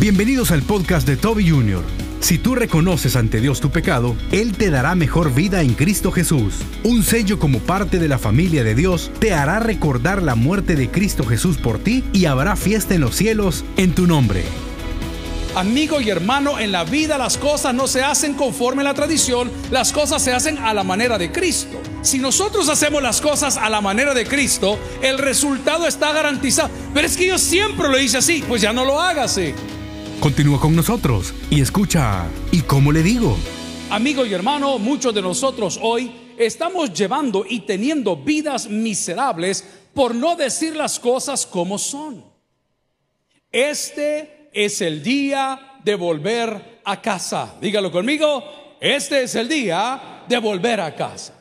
Bienvenidos al podcast de Toby Jr. Si tú reconoces ante Dios tu pecado, Él te dará mejor vida en Cristo Jesús. Un sello como parte de la familia de Dios te hará recordar la muerte de Cristo Jesús por ti y habrá fiesta en los cielos en tu nombre. Amigo y hermano, en la vida las cosas no se hacen conforme a la tradición, las cosas se hacen a la manera de Cristo. Si nosotros hacemos las cosas a la manera de Cristo, el resultado está garantizado. Pero es que yo siempre lo hice así, pues ya no lo hagas. Continúa con nosotros y escucha. ¿Y cómo le digo? Amigo y hermano, muchos de nosotros hoy estamos llevando y teniendo vidas miserables por no decir las cosas como son. Este es el día de volver a casa. Dígalo conmigo, este es el día de volver a casa.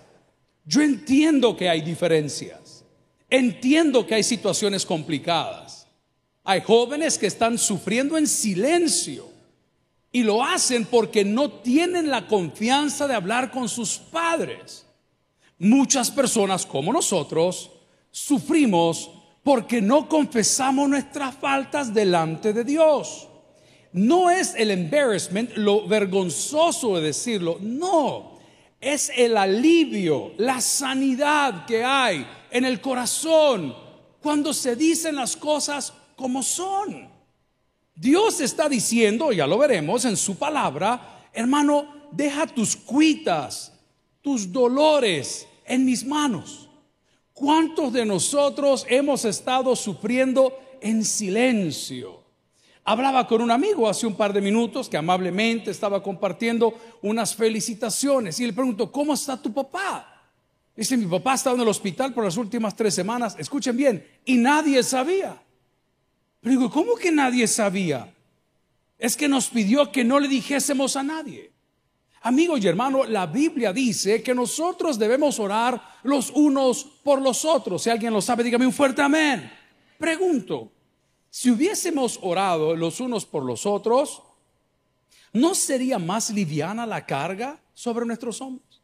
Yo entiendo que hay diferencias, entiendo que hay situaciones complicadas. Hay jóvenes que están sufriendo en silencio y lo hacen porque no tienen la confianza de hablar con sus padres. Muchas personas como nosotros sufrimos porque no confesamos nuestras faltas delante de Dios. No es el embarrassment, lo vergonzoso de decirlo, no, es el alivio, la sanidad que hay en el corazón cuando se dicen las cosas como son. Dios está diciendo, ya lo veremos en su palabra, hermano, deja tus cuitas, tus dolores en mis manos. ¿Cuántos de nosotros hemos estado sufriendo en silencio? Hablaba con un amigo hace un par de minutos que amablemente estaba compartiendo unas felicitaciones y le pregunto, ¿cómo está tu papá? Dice, mi papá ha estado en el hospital por las últimas tres semanas, escuchen bien, y nadie sabía. Pero digo, ¿cómo que nadie sabía? Es que nos pidió que no le dijésemos a nadie. Amigo y hermano, la Biblia dice que nosotros debemos orar los unos por los otros. Si alguien lo sabe, dígame un fuerte amén. Pregunto, si hubiésemos orado los unos por los otros, ¿no sería más liviana la carga sobre nuestros hombros?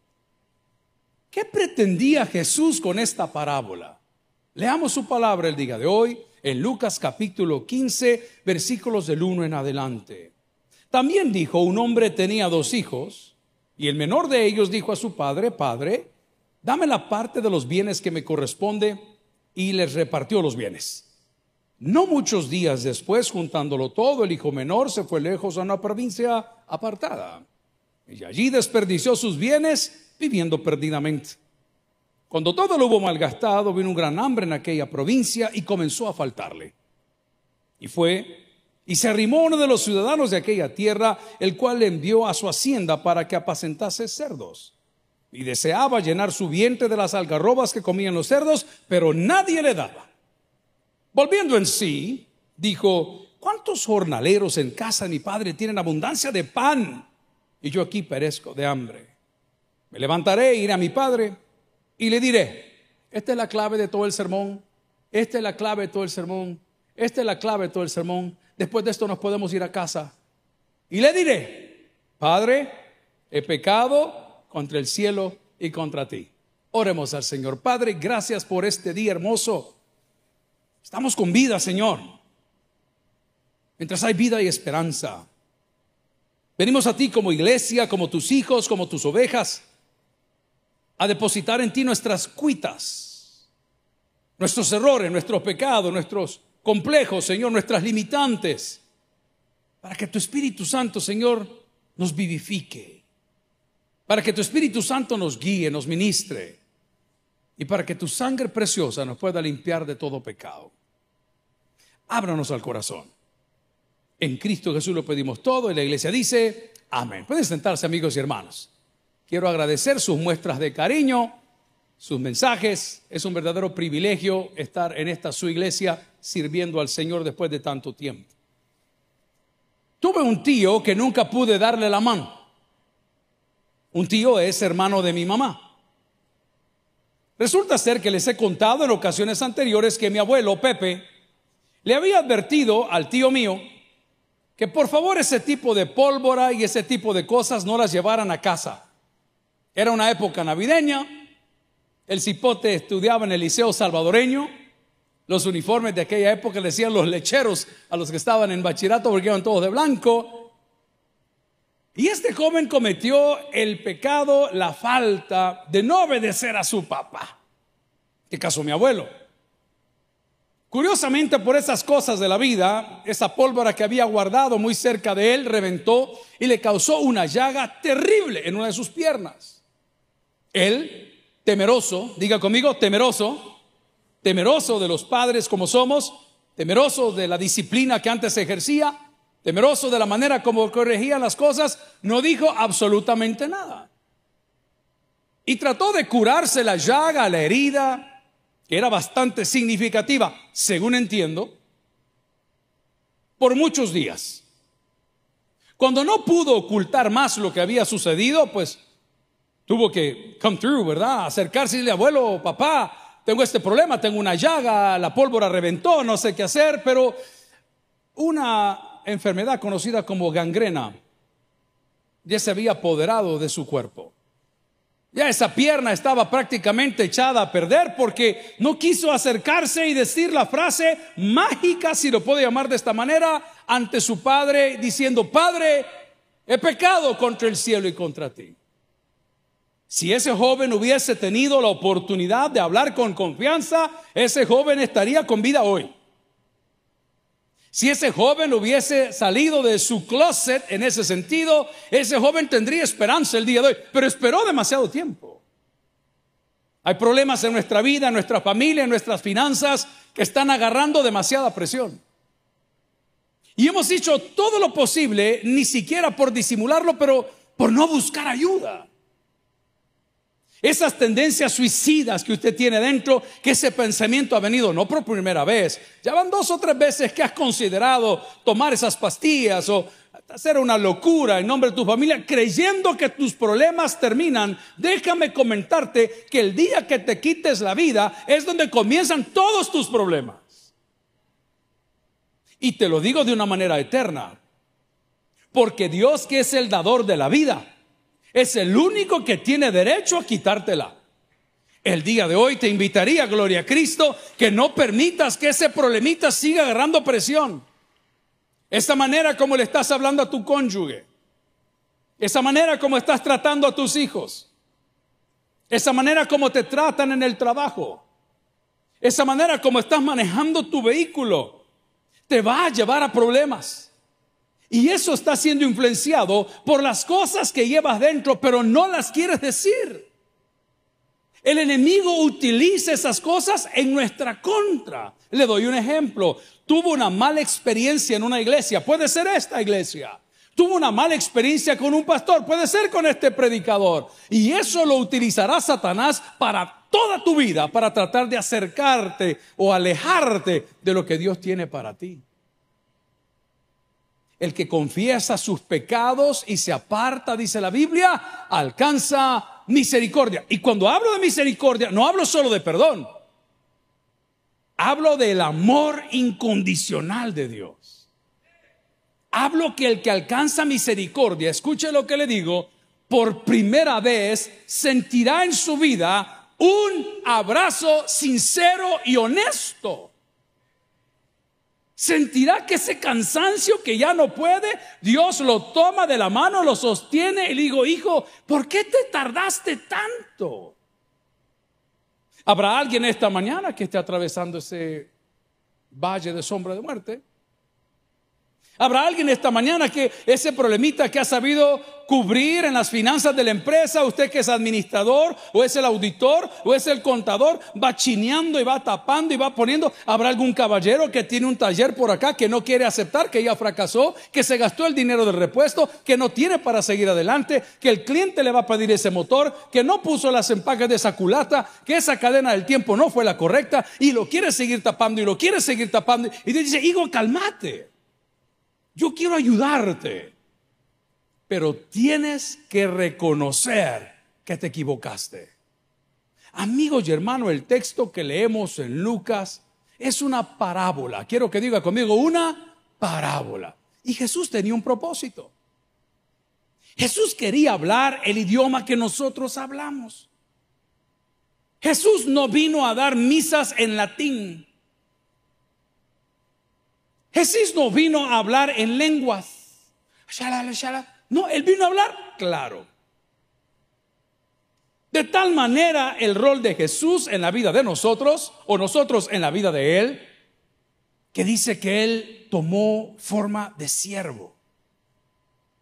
¿Qué pretendía Jesús con esta parábola? Leamos su palabra el día de hoy en Lucas capítulo 15, versículos del 1 en adelante. También dijo, un hombre tenía dos hijos y el menor de ellos dijo a su padre, Padre, dame la parte de los bienes que me corresponde, y les repartió los bienes. No muchos días después, juntándolo todo, el hijo menor se fue lejos a una provincia apartada, y allí desperdició sus bienes viviendo perdidamente. Cuando todo lo hubo malgastado, vino un gran hambre en aquella provincia y comenzó a faltarle. Y fue y se arrimó uno de los ciudadanos de aquella tierra, el cual le envió a su hacienda para que apacentase cerdos. Y deseaba llenar su vientre de las algarrobas que comían los cerdos, pero nadie le daba. Volviendo en sí, dijo, ¿cuántos jornaleros en casa de mi padre tienen abundancia de pan? Y yo aquí perezco de hambre. Me levantaré, iré a mi padre y le diré, esta es la clave de todo el sermón, esta es la clave de todo el sermón, esta es la clave de todo el sermón después de esto nos podemos ir a casa. Y le diré, Padre, he pecado contra el cielo y contra ti. Oremos al Señor. Padre, gracias por este día hermoso. Estamos con vida, Señor. Mientras hay vida y esperanza. Venimos a ti como iglesia, como tus hijos, como tus ovejas, a depositar en ti nuestras cuitas, nuestros errores, nuestros pecados, nuestros complejos, Señor, nuestras limitantes, para que tu Espíritu Santo, Señor, nos vivifique, para que tu Espíritu Santo nos guíe, nos ministre, y para que tu sangre preciosa nos pueda limpiar de todo pecado. Ábranos al corazón. En Cristo Jesús lo pedimos todo y la iglesia dice, amén. Pueden sentarse amigos y hermanos. Quiero agradecer sus muestras de cariño sus mensajes. Es un verdadero privilegio estar en esta su iglesia sirviendo al Señor después de tanto tiempo. Tuve un tío que nunca pude darle la mano. Un tío es hermano de mi mamá. Resulta ser que les he contado en ocasiones anteriores que mi abuelo Pepe le había advertido al tío mío que por favor ese tipo de pólvora y ese tipo de cosas no las llevaran a casa. Era una época navideña, el cipote estudiaba en el liceo salvadoreño Los uniformes de aquella época le decían los lecheros a los que estaban en bachillerato porque iban todos de blanco. Y este joven cometió el pecado, la falta de no obedecer a su papá. ¿Qué caso mi abuelo? Curiosamente, por esas cosas de la vida, esa pólvora que había guardado muy cerca de él reventó y le causó una llaga terrible en una de sus piernas. Él, temeroso, diga conmigo, temeroso, temeroso de los padres como somos, temeroso de la disciplina que antes ejercía, temeroso de la manera como corregían las cosas, no dijo absolutamente nada. Y trató de curarse la llaga, la herida, que era bastante significativa, según entiendo, por muchos días. Cuando no pudo ocultar más lo que había sucedido, pues tuvo que come through, ¿verdad? Acercarse y decirle, abuelo, papá, tengo este problema, tengo una llaga, la pólvora reventó, no sé qué hacer, pero una enfermedad conocida como gangrena ya se había apoderado de su cuerpo. Ya esa pierna estaba prácticamente echada a perder porque no quiso acercarse y decir la frase mágica, si lo puedo llamar de esta manera, ante su padre, diciendo, Padre, he pecado contra el cielo y contra ti. Si ese joven hubiese tenido la oportunidad de hablar con confianza, ese joven estaría con vida hoy. Si ese joven hubiese salido de su closet en ese sentido, ese joven tendría esperanza el día de hoy, pero esperó demasiado tiempo. Hay problemas en nuestra vida, en nuestra familia, en nuestras finanzas que están agarrando demasiada presión. Y hemos hecho todo lo posible, ni siquiera por disimularlo, pero por no buscar ayuda. Esas tendencias suicidas que usted tiene dentro, que ese pensamiento ha venido no por primera vez, ya van dos o tres veces que has considerado tomar esas pastillas o hacer una locura en nombre de tu familia, creyendo que tus problemas terminan. Déjame comentarte que el día que te quites la vida es donde comienzan todos tus problemas. Y te lo digo de una manera eterna, porque Dios que es el dador de la vida, es el único que tiene derecho a quitártela. El día de hoy te invitaría, gloria a Cristo, que no permitas que ese problemita siga agarrando presión. Esta manera como le estás hablando a tu cónyuge. Esa manera como estás tratando a tus hijos. Esa manera como te tratan en el trabajo. Esa manera como estás manejando tu vehículo. Te va a llevar a problemas. Y eso está siendo influenciado por las cosas que llevas dentro, pero no las quieres decir. El enemigo utiliza esas cosas en nuestra contra. Le doy un ejemplo. Tuvo una mala experiencia en una iglesia. Puede ser esta iglesia. Tuvo una mala experiencia con un pastor. Puede ser con este predicador. Y eso lo utilizará Satanás para toda tu vida, para tratar de acercarte o alejarte de lo que Dios tiene para ti. El que confiesa sus pecados y se aparta, dice la Biblia, alcanza misericordia. Y cuando hablo de misericordia, no hablo solo de perdón. Hablo del amor incondicional de Dios. Hablo que el que alcanza misericordia, escuche lo que le digo, por primera vez sentirá en su vida un abrazo sincero y honesto sentirá que ese cansancio que ya no puede, Dios lo toma de la mano, lo sostiene y le digo, hijo, ¿por qué te tardaste tanto? ¿Habrá alguien esta mañana que esté atravesando ese valle de sombra de muerte? Habrá alguien esta mañana que ese problemita que ha sabido cubrir en las finanzas de la empresa, usted que es administrador o es el auditor o es el contador, va chineando y va tapando y va poniendo. Habrá algún caballero que tiene un taller por acá que no quiere aceptar que ya fracasó, que se gastó el dinero del repuesto, que no tiene para seguir adelante, que el cliente le va a pedir ese motor, que no puso las empaques de esa culata, que esa cadena del tiempo no fue la correcta y lo quiere seguir tapando y lo quiere seguir tapando. Y dice, hijo, calmate. Yo quiero ayudarte, pero tienes que reconocer que te equivocaste. Amigos y hermanos, el texto que leemos en Lucas es una parábola. Quiero que diga conmigo una parábola. Y Jesús tenía un propósito. Jesús quería hablar el idioma que nosotros hablamos. Jesús no vino a dar misas en latín. Jesús no vino a hablar en lenguas. No, él vino a hablar claro. De tal manera el rol de Jesús en la vida de nosotros, o nosotros en la vida de Él, que dice que Él tomó forma de siervo.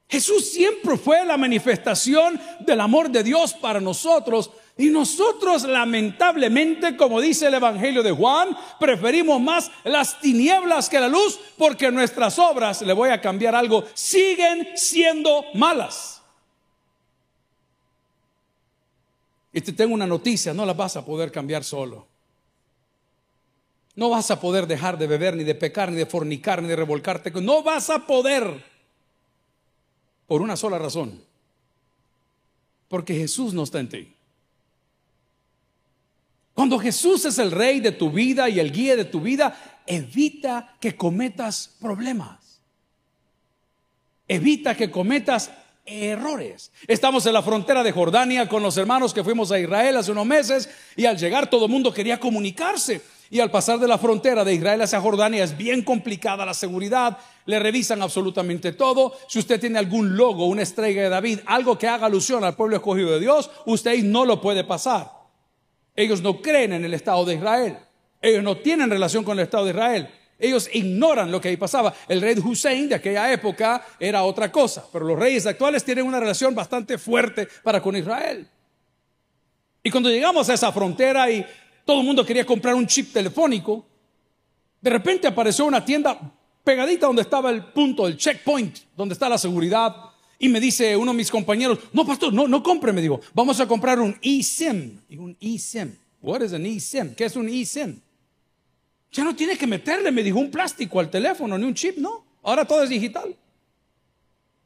Jesús siempre fue la manifestación del amor de Dios para nosotros, y nosotros lamentablemente, como dice el Evangelio de Juan, preferimos más las tinieblas que la luz porque nuestras obras, le voy a cambiar algo, siguen siendo malas. Y te tengo una noticia, no las vas a poder cambiar solo. No vas a poder dejar de beber, ni de pecar, ni de fornicar, ni de revolcarte. No vas a poder. Por una sola razón. Porque Jesús no está en ti. Cuando Jesús es el rey de tu vida y el guía de tu vida, evita que cometas problemas. Evita que cometas errores. Estamos en la frontera de Jordania con los hermanos que fuimos a Israel hace unos meses y al llegar todo el mundo quería comunicarse. Y al pasar de la frontera de Israel hacia Jordania es bien complicada la seguridad, le revisan absolutamente todo. Si usted tiene algún logo, una estrella de David, algo que haga alusión al pueblo escogido de Dios, usted no lo puede pasar. Ellos no creen en el Estado de Israel. Ellos no tienen relación con el Estado de Israel. Ellos ignoran lo que ahí pasaba. El rey Hussein de aquella época era otra cosa, pero los reyes actuales tienen una relación bastante fuerte para con Israel. Y cuando llegamos a esa frontera y todo el mundo quería comprar un chip telefónico, de repente apareció una tienda pegadita donde estaba el punto, el checkpoint, donde está la seguridad, y me dice uno de mis compañeros, no, pastor, no, no compre, me digo, vamos a comprar un eSIM. Y un eSIM. What is an eSIM? ¿Qué es un eSIM? Ya no tiene que meterle, me dijo, un plástico al teléfono, ni un chip, no. Ahora todo es digital.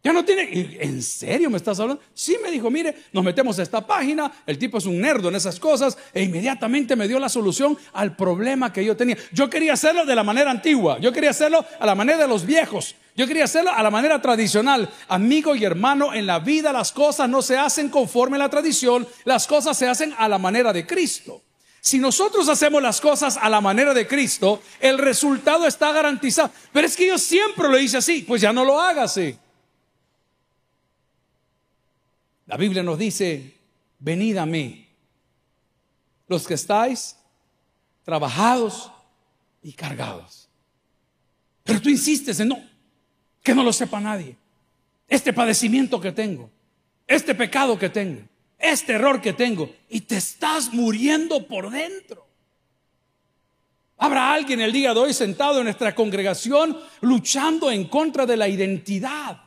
Ya no tiene, ¿en serio me estás hablando? Sí, me dijo, mire, nos metemos a esta página, el tipo es un nerdo en esas cosas, e inmediatamente me dio la solución al problema que yo tenía. Yo quería hacerlo de la manera antigua, yo quería hacerlo a la manera de los viejos, yo quería hacerlo a la manera tradicional. Amigo y hermano, en la vida las cosas no se hacen conforme a la tradición, las cosas se hacen a la manera de Cristo. Si nosotros hacemos las cosas a la manera de Cristo, el resultado está garantizado. Pero es que yo siempre lo hice así, pues ya no lo haga así. La Biblia nos dice, venid a mí, los que estáis trabajados y cargados. Pero tú insistes en no, que no lo sepa nadie. Este padecimiento que tengo, este pecado que tengo, este error que tengo, y te estás muriendo por dentro. Habrá alguien el día de hoy sentado en nuestra congregación luchando en contra de la identidad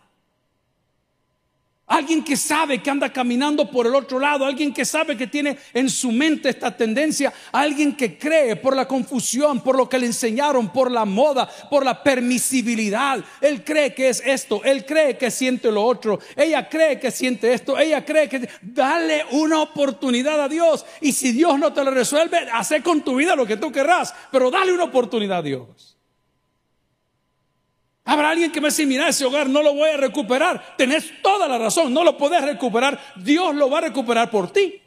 Alguien que sabe que anda caminando por el otro lado, alguien que sabe que tiene en su mente esta tendencia, alguien que cree por la confusión, por lo que le enseñaron, por la moda, por la permisibilidad. Él cree que es esto, él cree que siente lo otro, ella cree que siente esto, ella cree que... Dale una oportunidad a Dios y si Dios no te lo resuelve, hace con tu vida lo que tú querrás, pero dale una oportunidad a Dios. Habrá alguien que me dice, mira, ese hogar no lo voy a recuperar. Tenés toda la razón, no lo podés recuperar. Dios lo va a recuperar por ti.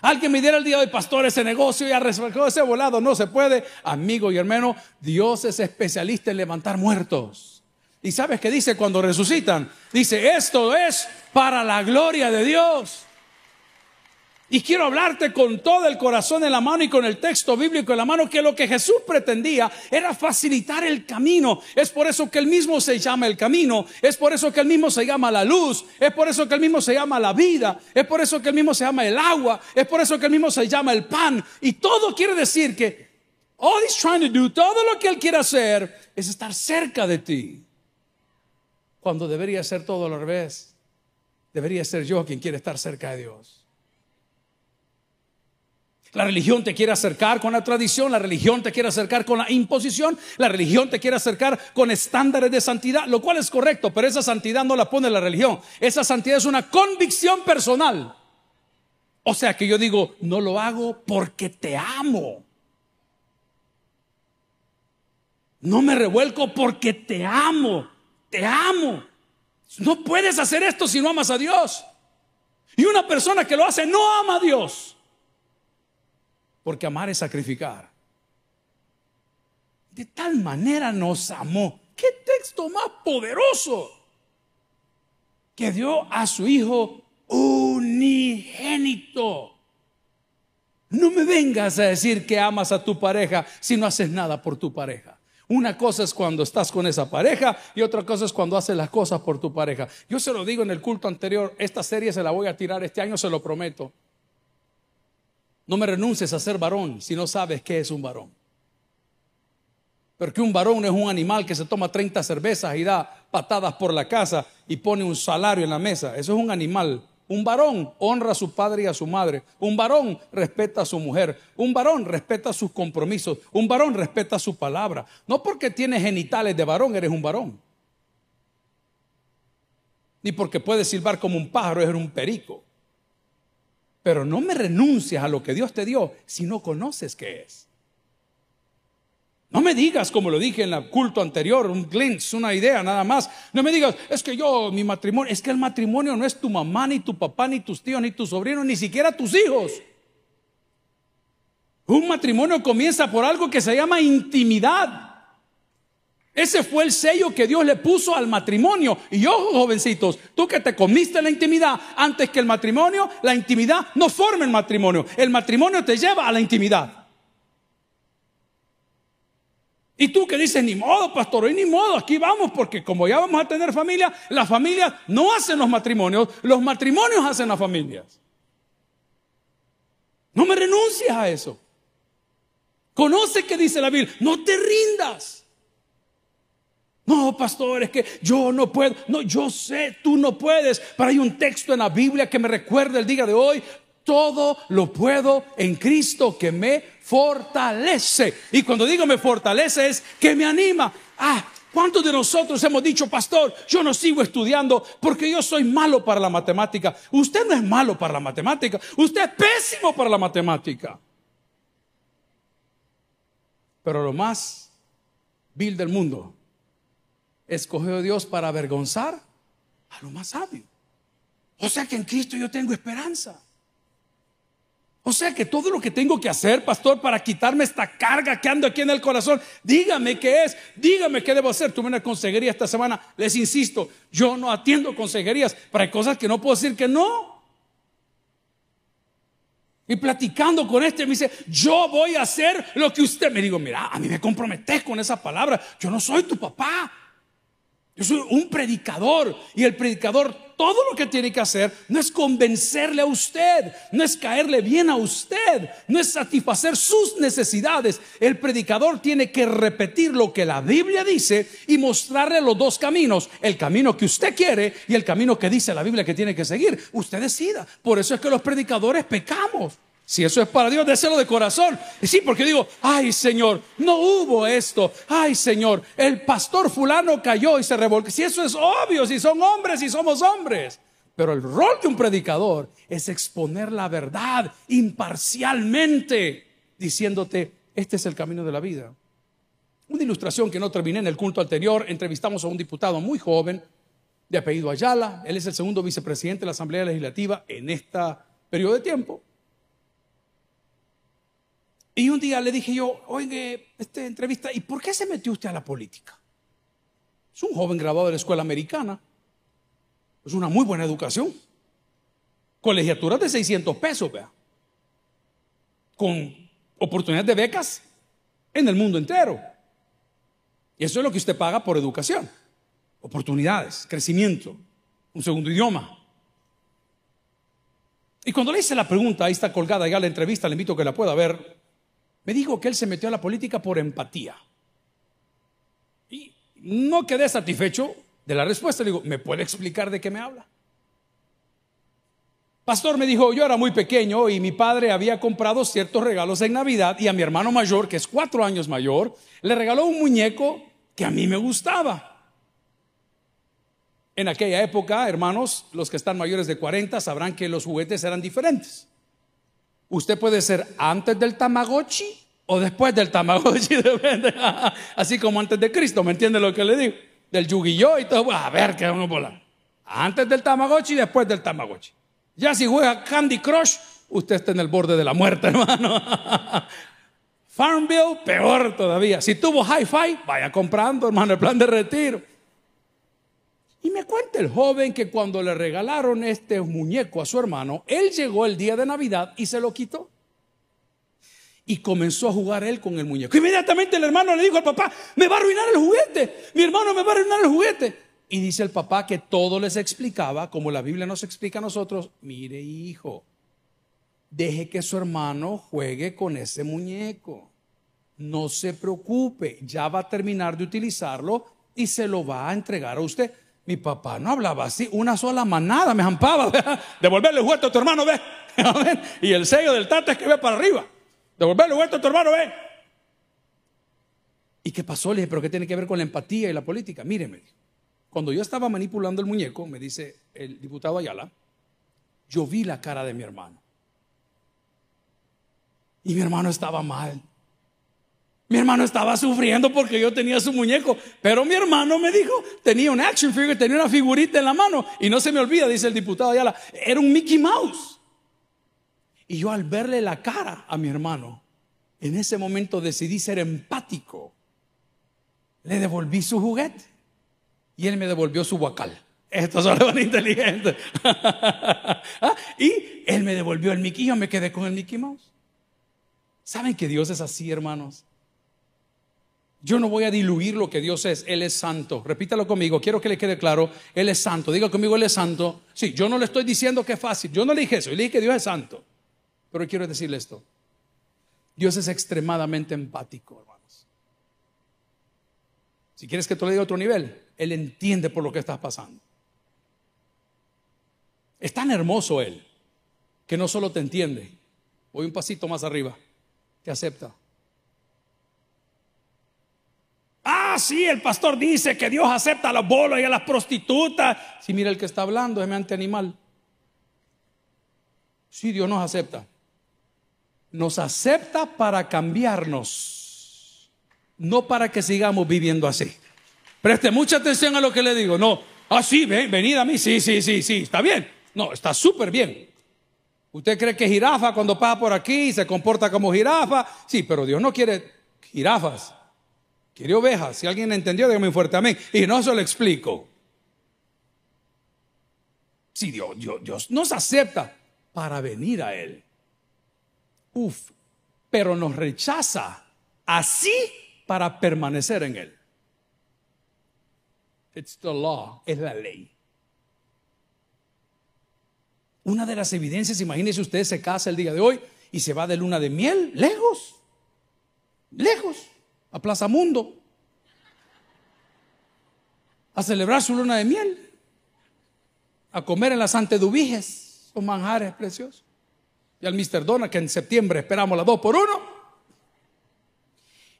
Alguien me diera el día de pastor ese negocio y resuelto ese volado. No se puede. Amigo y hermano, Dios es especialista en levantar muertos. ¿Y sabes qué dice cuando resucitan? Dice, esto es para la gloria de Dios. Y quiero hablarte con todo el corazón en la mano y con el texto bíblico en la mano que lo que Jesús pretendía era facilitar el camino. Es por eso que él mismo se llama el camino. Es por eso que él mismo se llama la luz. Es por eso que él mismo se llama la vida. Es por eso que él mismo se llama el agua. Es por eso que él mismo se llama el pan. Y todo quiere decir que all he's trying to do, todo lo que él quiere hacer es estar cerca de ti. Cuando debería ser todo al revés. Debería ser yo quien quiere estar cerca de Dios. La religión te quiere acercar con la tradición, la religión te quiere acercar con la imposición, la religión te quiere acercar con estándares de santidad, lo cual es correcto, pero esa santidad no la pone la religión. Esa santidad es una convicción personal. O sea que yo digo, no lo hago porque te amo. No me revuelco porque te amo, te amo. No puedes hacer esto si no amas a Dios. Y una persona que lo hace no ama a Dios. Porque amar es sacrificar. de tal manera nos amó. ¿Qué texto más poderoso? Que dio a su Hijo unigénito. No me vengas a decir que amas a tu pareja si no haces nada por tu pareja. Una cosa es cuando estás con esa pareja y otra cosa es cuando haces las cosas por tu pareja. Yo se lo digo en el culto anterior, esta serie se la voy a tirar este año, se lo prometo. No me renuncies a ser varón si no sabes qué es un varón. Porque un varón es un animal que se toma 30 cervezas y da patadas por la casa y pone un salario en la mesa. Eso es un animal. Un varón honra a su padre y a su madre. Un varón respeta a su mujer. Un varón respeta sus compromisos. Un varón respeta su palabra. No porque tienes genitales de varón eres un varón. Ni porque puedes silbar como un pájaro eres un perico. Pero no me renuncias a lo que Dios te dio si no conoces qué es. No me digas, como lo dije en el culto anterior, un glimpse, una idea nada más. No me digas, es que yo, mi matrimonio, es que el matrimonio no es tu mamá, ni tu papá, ni tus tíos, ni tus sobrinos, ni siquiera tus hijos. Un matrimonio comienza por algo que se llama intimidad. Ese fue el sello que Dios le puso al matrimonio. Y ojo, jovencitos, tú que te comiste la intimidad antes que el matrimonio, la intimidad no forma el matrimonio. El matrimonio te lleva a la intimidad. Y tú que dices, ni modo, pastor, hoy ni modo, aquí vamos, porque como ya vamos a tener familia, las familias no hacen los matrimonios, los matrimonios hacen las familias. No me renuncies a eso. Conoce que dice la Biblia, no te rindas. No, pastor, es que yo no puedo. No, yo sé, tú no puedes. Pero hay un texto en la Biblia que me recuerda el día de hoy. Todo lo puedo en Cristo que me fortalece. Y cuando digo me fortalece es que me anima. Ah, ¿cuántos de nosotros hemos dicho, pastor, yo no sigo estudiando porque yo soy malo para la matemática? Usted no es malo para la matemática. Usted es pésimo para la matemática. Pero lo más vil del mundo escogió Dios para avergonzar a lo más sabio. O sea que en Cristo yo tengo esperanza. O sea que todo lo que tengo que hacer, pastor, para quitarme esta carga que ando aquí en el corazón, dígame qué es, dígame qué debo hacer. Tuve una consejería esta semana, les insisto, yo no atiendo consejerías, para cosas que no puedo decir que no. Y platicando con este me dice, yo voy a hacer lo que usted me digo, mira, a mí me comprometes con esa palabra, yo no soy tu papá. Yo soy un predicador y el predicador todo lo que tiene que hacer no es convencerle a usted, no es caerle bien a usted, no es satisfacer sus necesidades. El predicador tiene que repetir lo que la Biblia dice y mostrarle los dos caminos, el camino que usted quiere y el camino que dice la Biblia que tiene que seguir. Usted decida. Por eso es que los predicadores pecamos. Si eso es para Dios, déselo de corazón. Y sí, porque digo, ay Señor, no hubo esto. Ay Señor, el pastor fulano cayó y se revolcó. Si eso es obvio, si son hombres y somos hombres. Pero el rol de un predicador es exponer la verdad imparcialmente, diciéndote, este es el camino de la vida. Una ilustración que no terminé en el culto anterior, entrevistamos a un diputado muy joven de apellido Ayala. Él es el segundo vicepresidente de la Asamblea Legislativa en este periodo de tiempo. Y un día le dije yo, oye, esta entrevista, ¿y por qué se metió usted a la política? Es un joven graduado de la escuela americana. Es una muy buena educación. Colegiaturas de 600 pesos, vea. Con oportunidades de becas en el mundo entero. Y eso es lo que usted paga por educación. Oportunidades, crecimiento, un segundo idioma. Y cuando le hice la pregunta, ahí está colgada ya la entrevista, le invito a que la pueda ver. Me dijo que él se metió a la política por empatía. Y no quedé satisfecho de la respuesta. Le digo, ¿me puede explicar de qué me habla? Pastor me dijo, yo era muy pequeño y mi padre había comprado ciertos regalos en Navidad y a mi hermano mayor, que es cuatro años mayor, le regaló un muñeco que a mí me gustaba. En aquella época, hermanos, los que están mayores de 40 sabrán que los juguetes eran diferentes. Usted puede ser antes del Tamagotchi o después del Tamagotchi, depende. Así como antes de Cristo, ¿me entiende lo que le digo? Del Yu-Gi-Oh y todo. A ver qué uno volar. Antes del Tamagotchi y después del Tamagotchi. Ya si juega Candy Crush, usted está en el borde de la muerte, hermano. Farmville, peor todavía. Si tuvo hi-fi, vaya comprando, hermano, el plan de retiro. Y me cuenta el joven que cuando le regalaron este muñeco a su hermano, él llegó el día de Navidad y se lo quitó. Y comenzó a jugar él con el muñeco. Inmediatamente el hermano le dijo al papá, me va a arruinar el juguete, mi hermano me va a arruinar el juguete. Y dice el papá que todo les explicaba, como la Biblia nos explica a nosotros, mire hijo, deje que su hermano juegue con ese muñeco. No se preocupe, ya va a terminar de utilizarlo y se lo va a entregar a usted. Mi papá no hablaba así, una sola manada me jampaba. Devolverle el juguete a tu hermano, ve. y el sello del tata es que ve para arriba. Devolverle el juguete a tu hermano, ve. ¿Y qué pasó? Le dije, pero ¿qué tiene que ver con la empatía y la política? Míreme, cuando yo estaba manipulando el muñeco, me dice el diputado Ayala, yo vi la cara de mi hermano. Y mi hermano estaba mal. Mi hermano estaba sufriendo porque yo tenía su muñeco. Pero mi hermano me dijo, tenía un action figure, tenía una figurita en la mano. Y no se me olvida, dice el diputado Ayala, era un Mickey Mouse. Y yo al verle la cara a mi hermano, en ese momento decidí ser empático. Le devolví su juguete y él me devolvió su guacal. Estos son los inteligentes. ¿Ah? Y él me devolvió el Mickey yo me quedé con el Mickey Mouse. ¿Saben que Dios es así, hermanos? Yo no voy a diluir lo que Dios es. Él es santo. Repítalo conmigo. Quiero que le quede claro. Él es santo. Diga conmigo, Él es santo. Sí, yo no le estoy diciendo que es fácil. Yo no le dije eso. Yo le dije que Dios es santo. Pero quiero decirle esto. Dios es extremadamente empático, hermanos. Si quieres que te lo diga a otro nivel, Él entiende por lo que estás pasando. Es tan hermoso Él que no solo te entiende. Voy un pasito más arriba. Te acepta Ah, sí, el pastor dice que Dios acepta a los bolos y a las prostitutas. Si mira el que está hablando, es mente animal. Sí, Dios nos acepta. Nos acepta para cambiarnos, no para que sigamos viviendo así. Preste mucha atención a lo que le digo. No, ah, sí, ven, venid a mí. Sí, sí, sí, sí, está bien. No, está súper bien. Usted cree que jirafa cuando pasa por aquí se comporta como jirafa. Sí, pero Dios no quiere jirafas. Quiere ovejas. Si alguien entendió, dígame fuerte amén. Y no se lo explico. Si Dios, Dios, Dios nos acepta para venir a Él. Uf, pero nos rechaza así para permanecer en Él. It's the law, es la ley. Una de las evidencias, imagínese usted se casa el día de hoy y se va de luna de miel, lejos, lejos a Plaza Mundo a celebrar su luna de miel, a comer en las antedubiges, son manjares preciosos. Y al Mr. Dona, que en septiembre esperamos las dos por uno.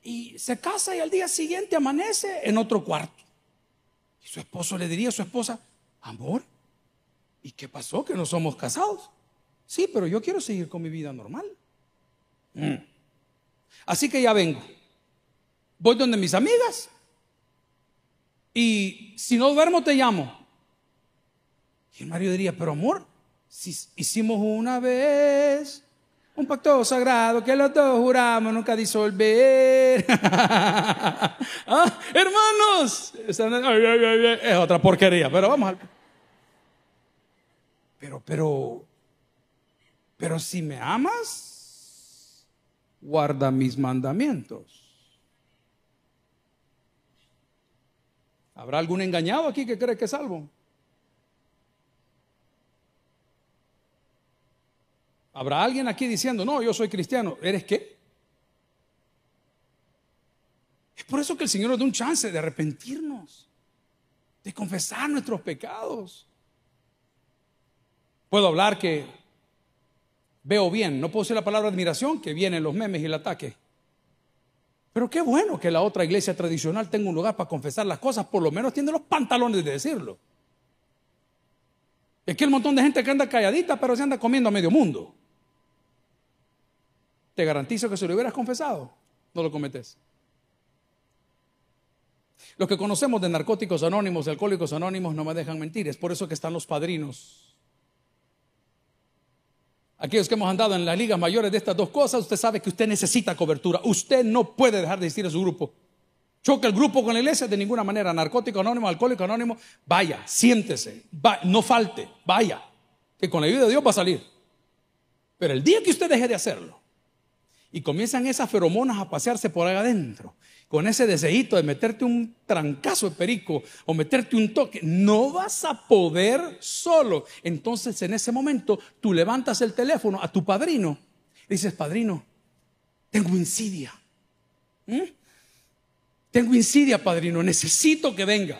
Y se casa y al día siguiente amanece en otro cuarto. Y su esposo le diría a su esposa, amor, ¿y qué pasó? Que no somos casados. Sí, pero yo quiero seguir con mi vida normal. Mm. Así que ya vengo voy donde mis amigas y si no duermo te llamo. Y el marido diría, pero amor, si hicimos una vez un pacto sagrado que los dos juramos nunca disolver. ¿Ah? Hermanos, es otra porquería, pero vamos. Pero, pero, pero si me amas, guarda mis mandamientos. ¿Habrá algún engañado aquí que cree que es salvo? ¿Habrá alguien aquí diciendo, no, yo soy cristiano? ¿Eres qué? Es por eso que el Señor nos da un chance de arrepentirnos, de confesar nuestros pecados. Puedo hablar que veo bien, no puedo decir la palabra admiración, que vienen los memes y el ataque. Pero qué bueno que la otra iglesia tradicional tenga un lugar para confesar las cosas, por lo menos tiene los pantalones de decirlo. Es que el montón de gente que anda calladita, pero se anda comiendo a medio mundo. Te garantizo que si lo hubieras confesado, no lo cometes. Los que conocemos de narcóticos anónimos, de alcohólicos anónimos, no me dejan mentir. Es por eso que están los padrinos Aquellos que hemos andado en las ligas mayores de estas dos cosas, usted sabe que usted necesita cobertura. Usted no puede dejar de asistir a su grupo. Choca el grupo con la iglesia de ninguna manera. Narcótico anónimo, alcohólico anónimo, vaya, siéntese, no falte, vaya, que con la ayuda de Dios va a salir. Pero el día que usted deje de hacerlo y comienzan esas feromonas a pasearse por ahí adentro, con ese deseito de meterte un trancazo de perico o meterte un toque, no vas a poder solo. Entonces en ese momento tú levantas el teléfono a tu padrino y dices, padrino, tengo insidia. ¿Mm? Tengo insidia, padrino, necesito que venga.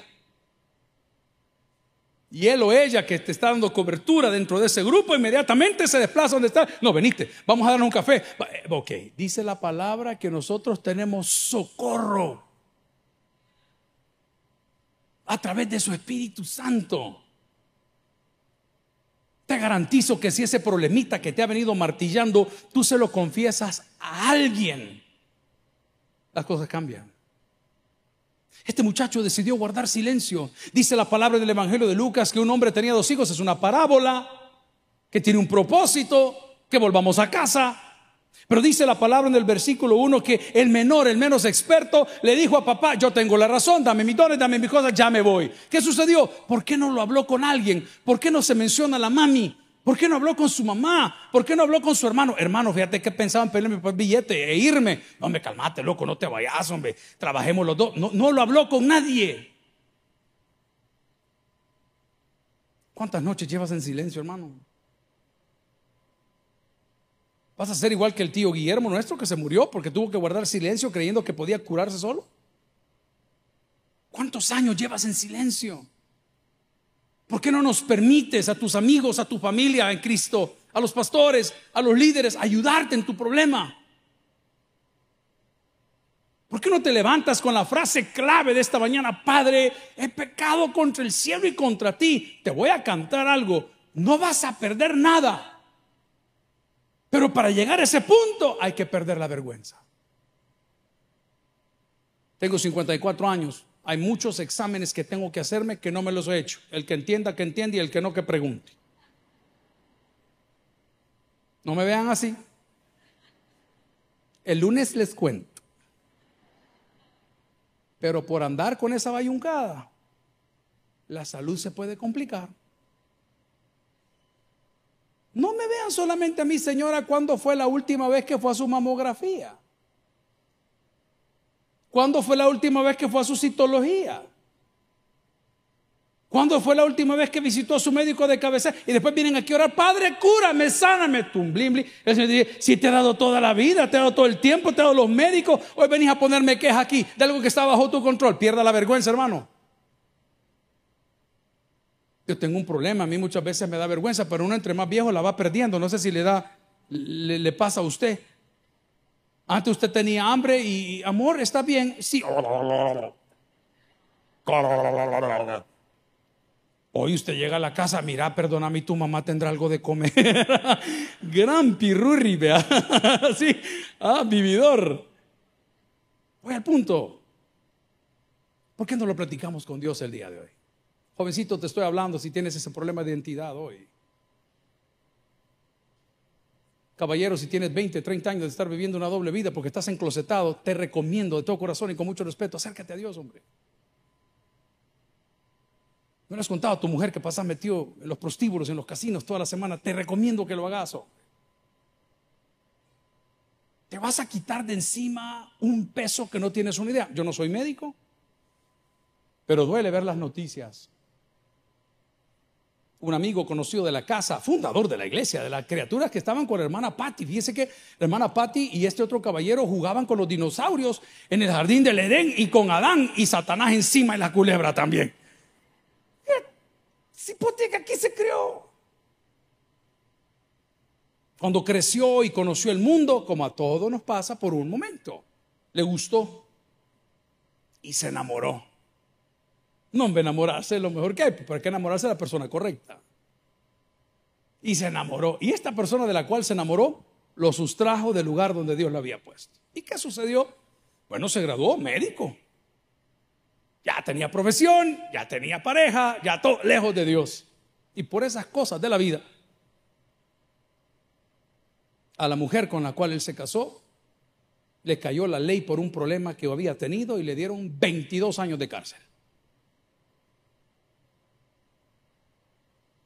Y él o ella que te está dando cobertura dentro de ese grupo, inmediatamente se desplaza donde está. No, veniste, vamos a darle un café. Eh, ok, dice la palabra que nosotros tenemos socorro a través de su Espíritu Santo. Te garantizo que si ese problemita que te ha venido martillando, tú se lo confiesas a alguien, las cosas cambian. Este muchacho decidió guardar silencio. Dice la palabra del Evangelio de Lucas que un hombre tenía dos hijos. Es una parábola que tiene un propósito, que volvamos a casa. Pero dice la palabra en el versículo 1 que el menor, el menos experto, le dijo a papá, yo tengo la razón, dame mis dones, dame mis cosas, ya me voy. ¿Qué sucedió? ¿Por qué no lo habló con alguien? ¿Por qué no se menciona a la mami? ¿Por qué no habló con su mamá? ¿Por qué no habló con su hermano? Hermano, fíjate que pensaba en pedirme por billete e irme. No, me calmate, loco, no te vayas, hombre. Trabajemos los dos. No, no lo habló con nadie. ¿Cuántas noches llevas en silencio, hermano? ¿Vas a ser igual que el tío Guillermo nuestro que se murió porque tuvo que guardar silencio creyendo que podía curarse solo? ¿Cuántos años llevas en silencio? ¿Por qué no nos permites a tus amigos, a tu familia en Cristo, a los pastores, a los líderes, ayudarte en tu problema? ¿Por qué no te levantas con la frase clave de esta mañana? Padre, he pecado contra el cielo y contra ti. Te voy a cantar algo. No vas a perder nada. Pero para llegar a ese punto hay que perder la vergüenza. Tengo 54 años. Hay muchos exámenes que tengo que hacerme que no me los he hecho. El que entienda, que entienda y el que no, que pregunte. No me vean así. El lunes les cuento. Pero por andar con esa bayuncada, la salud se puede complicar. No me vean solamente a mi señora cuando fue la última vez que fue a su mamografía. ¿Cuándo fue la última vez que fue a su citología? ¿Cuándo fue la última vez que visitó a su médico de cabeza? Y después vienen aquí a orar, Padre, cúrame, sáname, tumblimbli. El Señor dice, si te ha dado toda la vida, te ha dado todo el tiempo, te ha dado los médicos, hoy venís a ponerme queja aquí de algo que está bajo tu control. Pierda la vergüenza, hermano. Yo tengo un problema, a mí muchas veces me da vergüenza, pero uno entre más viejo la va perdiendo. No sé si le da, le pasa a usted. Antes usted tenía hambre y amor, está bien. Sí. Hoy usted llega a la casa, mira, perdóname, tu mamá tendrá algo de comer. Gran pirurri, vea. sí, ah, vividor. Voy al punto. ¿Por qué no lo platicamos con Dios el día de hoy? Jovencito, te estoy hablando si tienes ese problema de identidad hoy. Caballero, si tienes 20, 30 años de estar viviendo una doble vida porque estás enclosetado, te recomiendo de todo corazón y con mucho respeto, acércate a Dios, hombre. No le has contado a tu mujer que pasas metido en los prostíbulos, en los casinos toda la semana. Te recomiendo que lo hagas. Te vas a quitar de encima un peso que no tienes una idea. Yo no soy médico, pero duele ver las noticias un amigo conocido de la casa, fundador de la iglesia, de las criaturas que estaban con la hermana Patty. Fíjese que la hermana Patty y este otro caballero jugaban con los dinosaurios en el jardín del Edén y con Adán y Satanás encima y la culebra también. que aquí se creó. Cuando creció y conoció el mundo, como a todos nos pasa por un momento, le gustó y se enamoró. No, enamorarse es lo mejor que hay, pero hay que enamorarse de la persona correcta. Y se enamoró. Y esta persona de la cual se enamoró lo sustrajo del lugar donde Dios lo había puesto. ¿Y qué sucedió? Bueno, se graduó médico. Ya tenía profesión, ya tenía pareja, ya todo lejos de Dios. Y por esas cosas de la vida, a la mujer con la cual él se casó, le cayó la ley por un problema que había tenido y le dieron 22 años de cárcel.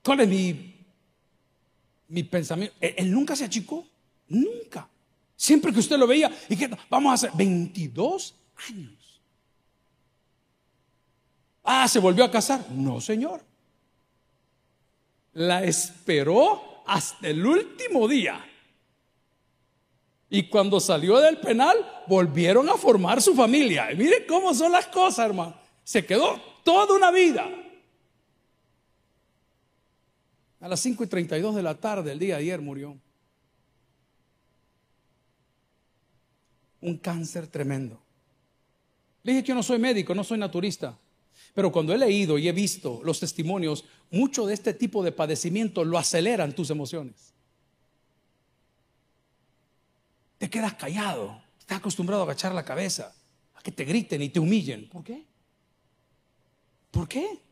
¿Cuál es mi, mi pensamiento? Él, nunca se achicó, nunca. Siempre que usted lo veía, y que vamos a hacer 22 años. Ah, se volvió a casar. No, señor. La esperó hasta el último día. Y cuando salió del penal, volvieron a formar su familia. Y mire cómo son las cosas, hermano. Se quedó toda una vida. A las 5 y 32 de la tarde, el día de ayer, murió. Un cáncer tremendo. Le dije que yo no soy médico, no soy naturista. Pero cuando he leído y he visto los testimonios, mucho de este tipo de padecimiento lo aceleran tus emociones. te quedas callado. Estás acostumbrado a agachar la cabeza, a que te griten y te humillen. ¿Por qué? ¿Por qué?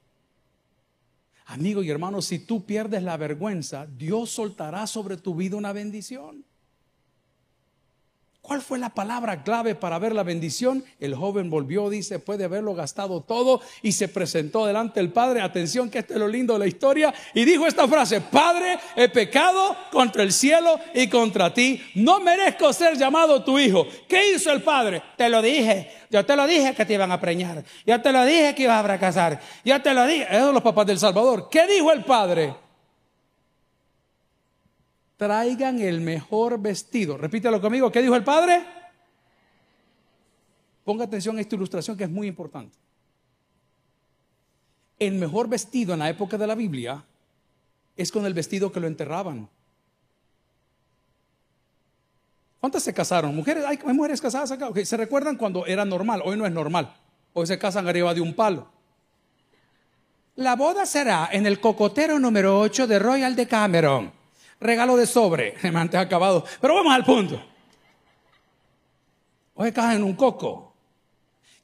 Amigo y hermano, si tú pierdes la vergüenza, Dios soltará sobre tu vida una bendición. ¿Cuál fue la palabra clave para ver la bendición? El joven volvió, dice, puede haberlo gastado todo y se presentó delante del Padre. Atención, que esto es lo lindo de la historia. Y dijo esta frase, Padre, he pecado contra el cielo y contra ti. No merezco ser llamado tu hijo. ¿Qué hizo el Padre? Te lo dije. Yo te lo dije que te iban a preñar. Yo te lo dije que ibas a fracasar. Yo te lo dije. Esos son los papás del Salvador. ¿Qué dijo el Padre? Traigan el mejor vestido. Repítelo conmigo, ¿qué dijo el Padre? Ponga atención a esta ilustración que es muy importante. El mejor vestido en la época de la Biblia es con el vestido que lo enterraban. ¿Cuántas se casaron? Mujeres, hay, mujeres casadas acá. ¿Se recuerdan cuando era normal? Hoy no es normal. Hoy se casan arriba de un palo. La boda será en el cocotero número 8 de Royal de Cameron regalo de sobre, antes acabado. Pero vamos al punto. Hoy cajas en un coco.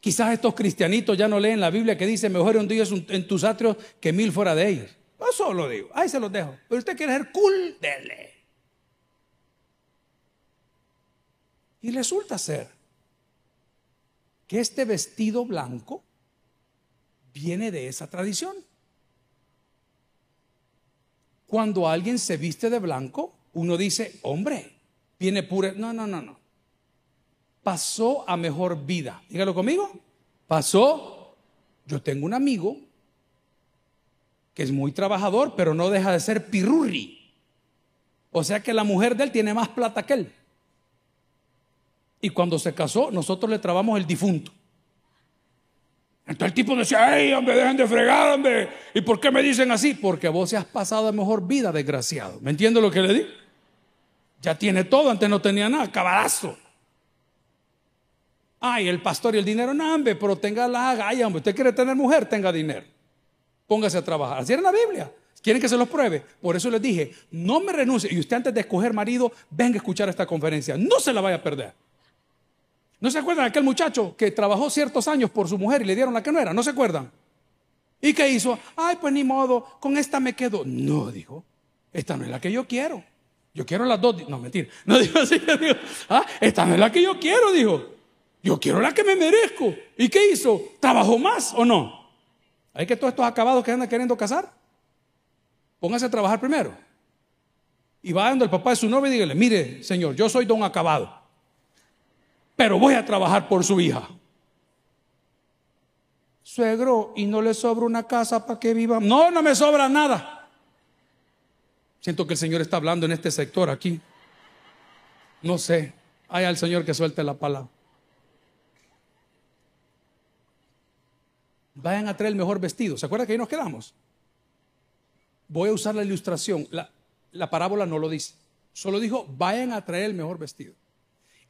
Quizás estos cristianitos ya no leen la Biblia que dice mejor un día en tus atrios que mil fuera de ellos. Eso lo digo, ahí se los dejo. Pero usted quiere ser cool. Y resulta ser que este vestido blanco viene de esa tradición. Cuando alguien se viste de blanco, uno dice, hombre, viene pura. No, no, no, no. Pasó a mejor vida. Dígalo conmigo. Pasó. Yo tengo un amigo que es muy trabajador, pero no deja de ser pirurri. O sea que la mujer de él tiene más plata que él. Y cuando se casó, nosotros le trabamos el difunto. Entonces el tipo decía, ay, hombre, dejen de fregar, hombre. ¿Y por qué me dicen así? Porque vos se has pasado a mejor vida, desgraciado. ¿Me entiende lo que le di? Ya tiene todo, antes no tenía nada, cabalazo. Ay, el pastor y el dinero, no, hombre, pero tenga la haga. Ay, hombre, usted quiere tener mujer, tenga dinero. Póngase a trabajar. Así era la Biblia. ¿Quieren que se los pruebe? Por eso les dije, no me renuncie. Y usted antes de escoger marido, venga a escuchar esta conferencia. No se la vaya a perder. ¿No se acuerdan aquel muchacho que trabajó ciertos años por su mujer y le dieron la que no era? ¿No se acuerdan? ¿Y qué hizo? Ay, pues ni modo, con esta me quedo. No, dijo, esta no es la que yo quiero. Yo quiero las dos. No, mentira. No dijo así. Ah, esta no es la que yo quiero, dijo. Yo quiero la que me merezco. ¿Y qué hizo? ¿Trabajó más o no? Hay que todos estos acabados que andan queriendo casar. Póngase a trabajar primero. Y va dando el papá de su novia y dígale, mire, señor, yo soy don acabado pero voy a trabajar por su hija. Suegro, ¿y no le sobra una casa para que viva? No, no me sobra nada. Siento que el Señor está hablando en este sector aquí. No sé. Hay al Señor que suelte la palabra. Vayan a traer el mejor vestido. ¿Se acuerdan que ahí nos quedamos? Voy a usar la ilustración. La, la parábola no lo dice. Solo dijo, vayan a traer el mejor vestido.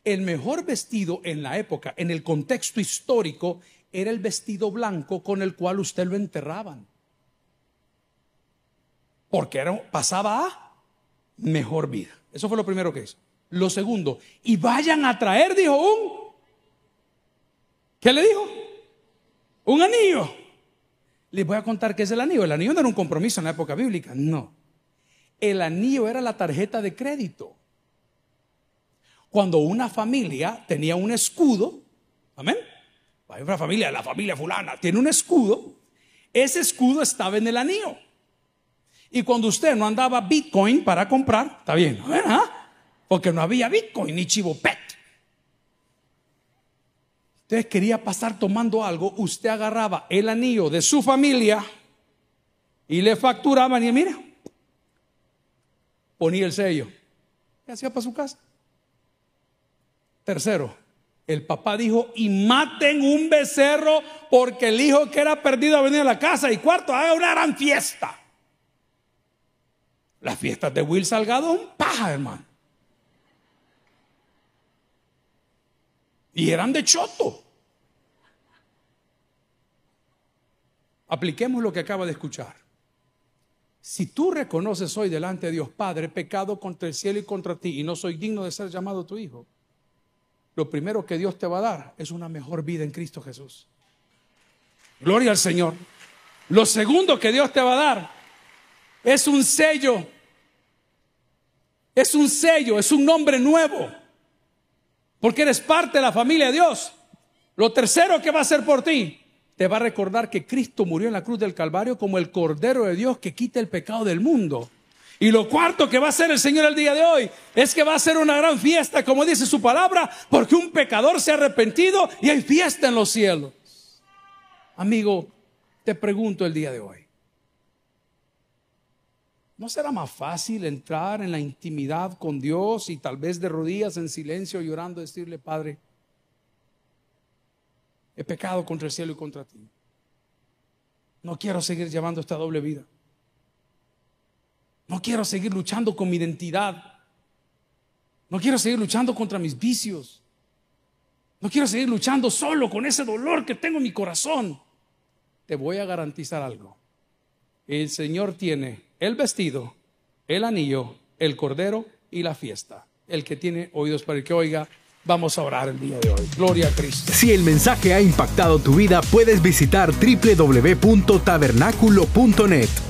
El mejor vestido en la época, en el contexto histórico, era el vestido blanco con el cual usted lo enterraban. Porque era, pasaba a mejor vida. Eso fue lo primero que hizo. Lo segundo, y vayan a traer, dijo un. ¿Qué le dijo? Un anillo. Les voy a contar qué es el anillo. El anillo no era un compromiso en la época bíblica, no. El anillo era la tarjeta de crédito. Cuando una familia tenía un escudo, amén. Hay una familia, la familia fulana, tiene un escudo, ese escudo estaba en el anillo. Y cuando usted no andaba Bitcoin para comprar, está bien, ¿ah? porque no había Bitcoin ni chivopet. Usted quería pasar tomando algo, usted agarraba el anillo de su familia y le facturaban y mira, ponía el sello y hacía para su casa. Tercero, el papá dijo, y maten un becerro porque el hijo que era perdido ha venido a la casa. Y cuarto, haga una gran fiesta. Las fiestas de Will Salgado, un paja, hermano. Y eran de choto. Apliquemos lo que acaba de escuchar. Si tú reconoces hoy delante de Dios Padre pecado contra el cielo y contra ti y no soy digno de ser llamado tu hijo, lo primero que Dios te va a dar es una mejor vida en Cristo Jesús. Gloria al Señor. Lo segundo que Dios te va a dar es un sello. Es un sello, es un nombre nuevo. Porque eres parte de la familia de Dios. Lo tercero que va a hacer por ti, te va a recordar que Cristo murió en la cruz del Calvario como el Cordero de Dios que quita el pecado del mundo. Y lo cuarto que va a hacer el Señor el día de hoy es que va a ser una gran fiesta, como dice su palabra, porque un pecador se ha arrepentido y hay fiesta en los cielos. Amigo, te pregunto el día de hoy. ¿No será más fácil entrar en la intimidad con Dios y tal vez de rodillas en silencio llorando decirle, Padre, he pecado contra el cielo y contra ti? No quiero seguir llevando esta doble vida. No quiero seguir luchando con mi identidad. No quiero seguir luchando contra mis vicios. No quiero seguir luchando solo con ese dolor que tengo en mi corazón. Te voy a garantizar algo. El Señor tiene el vestido, el anillo, el cordero y la fiesta. El que tiene oídos para el que oiga, vamos a orar el día de hoy. Gloria a Cristo. Si el mensaje ha impactado tu vida, puedes visitar www.tabernaculo.net